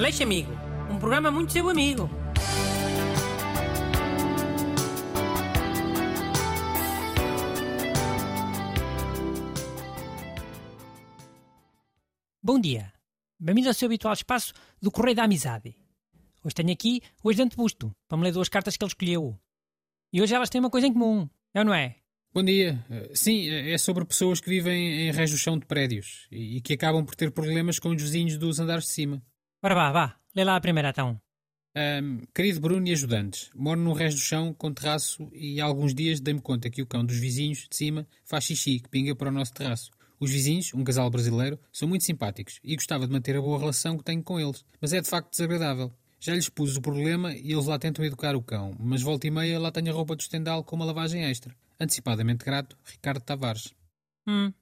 Aleixo Amigo, um programa muito seu amigo. Bom dia. Bem-vindo ao seu habitual espaço do Correio da Amizade. Hoje tenho aqui o ajudante Busto, para me ler duas cartas que ele escolheu. E hoje elas têm uma coisa em comum, é ou não é? Bom dia. Sim, é sobre pessoas que vivem em rés do chão de prédios e que acabam por ter problemas com os vizinhos dos andares de cima. Ora vá, vá, lê lá a primeira então. Ahm, querido Bruno e ajudantes, moro num rés do chão com terraço e há alguns dias dei-me conta que o cão dos vizinhos de cima faz xixi que pinga para o nosso terraço. Os vizinhos, um casal brasileiro, são muito simpáticos e gostava de manter a boa relação que tenho com eles, mas é de facto desagradável. Já lhes pus o problema e eles lá tentam educar o cão, mas volta e meia lá tenho a roupa do estendal com uma lavagem extra. Antecipadamente grato, Ricardo Tavares. Hum.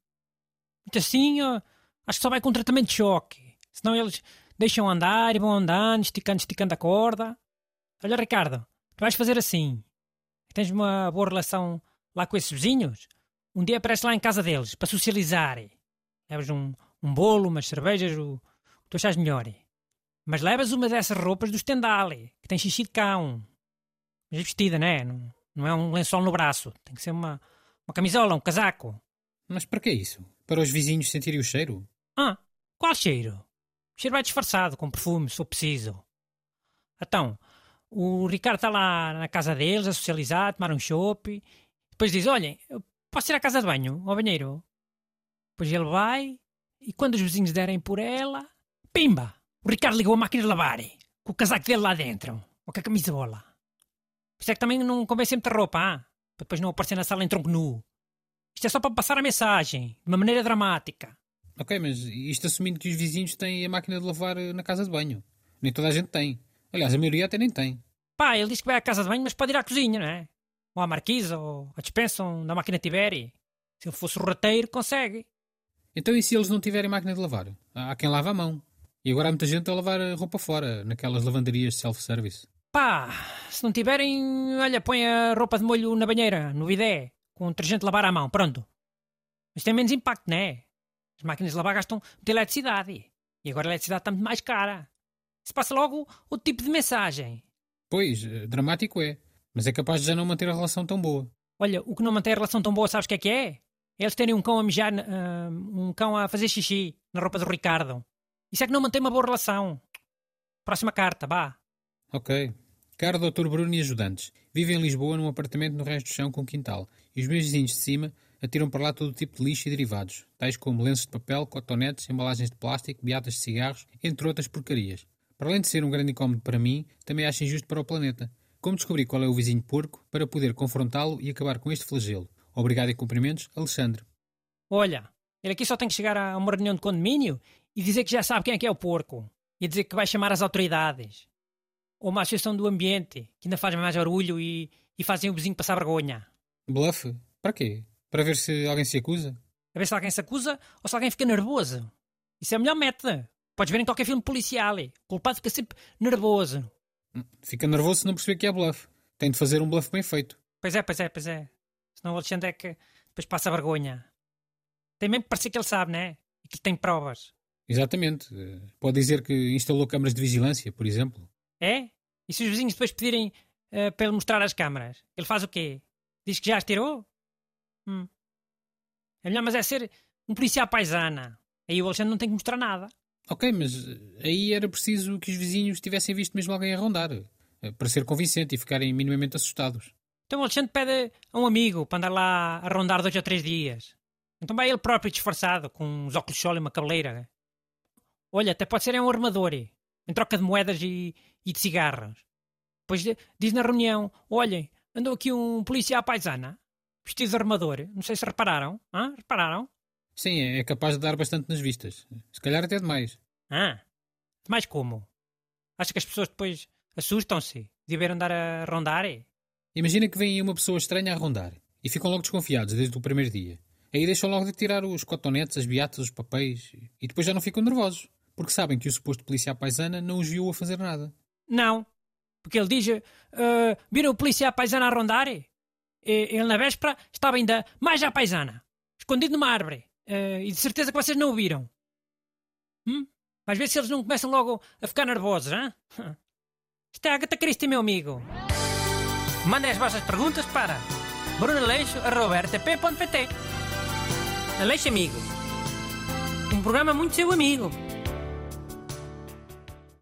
Muito assim, acho que só vai com tratamento de choque. Senão eles deixam andar e vão andando, esticando, esticando a corda. Olha, Ricardo, tu vais fazer assim. Tens uma boa relação lá com esses vizinhos? Um dia aparece lá em casa deles, para socializar. Levas um, um bolo, umas cervejas, o, que tu achas melhor. Mas levas uma dessas roupas do estendal, que tem xixi de cão. Mas é vestida, né? Não, não é um lençol no braço. Tem que ser uma, uma camisola, um casaco. Mas para que isso? Para os vizinhos sentirem o cheiro? Ah, qual cheiro? Cheiro vai disfarçado, com perfume, se for preciso. Então, o Ricardo está lá na casa deles a socializar, a tomar um chopp. Depois diz: Olhem, posso ir à casa de banho, ao banheiro? Depois ele vai, e quando os vizinhos derem por ela, pimba! O Ricardo ligou a máquina de lavar, com o casaco dele lá dentro, ou com a camisola. Por isso é que também não convém sempre ter roupa, ah? para depois não aparecer na sala em tronco nu. Isto é só para passar a mensagem, de uma maneira dramática. Ok, mas isto assumindo que os vizinhos têm a máquina de lavar eh, na casa de banho. Nem toda a gente tem. Aliás, a maioria até nem tem. Pá, ele diz que vai à casa de banho, mas pode ir à cozinha, não é? Ou à marquise, ou à dispensa, onde a máquina tiver. e Se ele fosse o rateiro, consegue. Então e se eles não tiverem máquina de lavar? Há quem lava a mão. E agora há muita gente a lavar a roupa fora, naquelas lavanderias self-service. Pá, se não tiverem, olha, põe a roupa de molho na banheira, no bidé, com detergente de lavar à mão, pronto. Mas tem menos impacto, não é? As máquinas de lavar gastam muita eletricidade. E agora a eletricidade está muito mais cara. Se passa logo o tipo de mensagem. Pois, eh, dramático é. Mas é capaz de já não manter a relação tão boa. Olha, o que não mantém a relação tão boa, sabes o que é que é? Eles terem um cão a mijar, ah, um cão a fazer xixi na roupa do Ricardo. Isso é que não mantém uma boa relação. Próxima carta, vá. Ok. Caro Dr. Bruno e ajudantes, vivo em Lisboa num apartamento no resto do chão com quintal. E os meus vizinhos de cima atiram para lá todo tipo de lixo e derivados, tais como lenços de papel, cotonetes, embalagens de plástico, beatas de cigarros, entre outras porcarias. Para além de ser um grande incómodo para mim, também acho injusto para o planeta. Como descobri qual é o vizinho porco para poder confrontá-lo e acabar com este flagelo? Obrigado e cumprimentos, Alexandre. Olha, ele aqui só tem que chegar a uma reunião de condomínio e dizer que já sabe quem é que é o porco. E dizer que vai chamar as autoridades. Ou uma associação do ambiente, que ainda faz mais barulho e, e fazem o vizinho passar vergonha. Bluff? Para quê? Para ver se alguém se acusa? A ver se alguém se acusa ou se alguém fica nervoso. Isso é o melhor método. Podes ver em qualquer filme policial. O culpado fica sempre nervoso. Fica nervoso se não perceber que é bluff. Tem de fazer um bluff bem feito. Pois é, pois é, pois é. Senão o Alexandre é que depois passa vergonha. Tem mesmo que parecer que ele sabe, né? E que tem provas. Exatamente. Eh, Pode dizer que instalou câmaras de vigilância, por exemplo. É? E se os vizinhos depois pedirem eh, para ele mostrar as câmaras? Ele faz o quê? Diz que já as tirou? Hum. É melhor, mas é ser um policial paisana. Aí o Alexandre não tem que mostrar nada. Ok, mas eh, aí era preciso que os vizinhos tivessem visto mesmo alguém a rondar. eh, Para ser convincente e ficarem minimamente assustados. Então o Alexandre pede a um amigo para andar lá a rondar dois ou três dias. Então vai ele próprio disfarçado, com uns óculos de sol e uma cabeleira. Olha, até pode ser é um armador, em troca de moedas e, e de cigarros. Depois de- diz na reunião, olhem, andou aqui um policial paisana, vestido de armador. Não sei se repararam. Hã? Repararam? Sim, é capaz de dar bastante nas vistas. Se calhar até demais. Ah, mais como? Acha que as pessoas depois assustam-se de ver andar a rondar? Imagina que vem aí uma pessoa estranha a rondar e ficam logo desconfiados desde o primeiro dia. Aí deixam logo de tirar os cotonetes, as beatas, os papéis e depois já não ficam nervosos, porque sabem que o suposto policial paisana não os viu a fazer nada. Não. Porque ele diz: "Ah, viram o policial paisana a rondar? Ele, na véspera, estava ainda mais à paisana, escondido numa árvore. Ah, e de certeza que vocês não o viram. Hum? Ver se eles não começam logo a ficar nervosos, hein? Isto é Agatha Christie, meu amigo. Mandem as vossas perguntas para brunaleixo.rtp.pt Aleixo Amigo. Um programa muito seu amigo.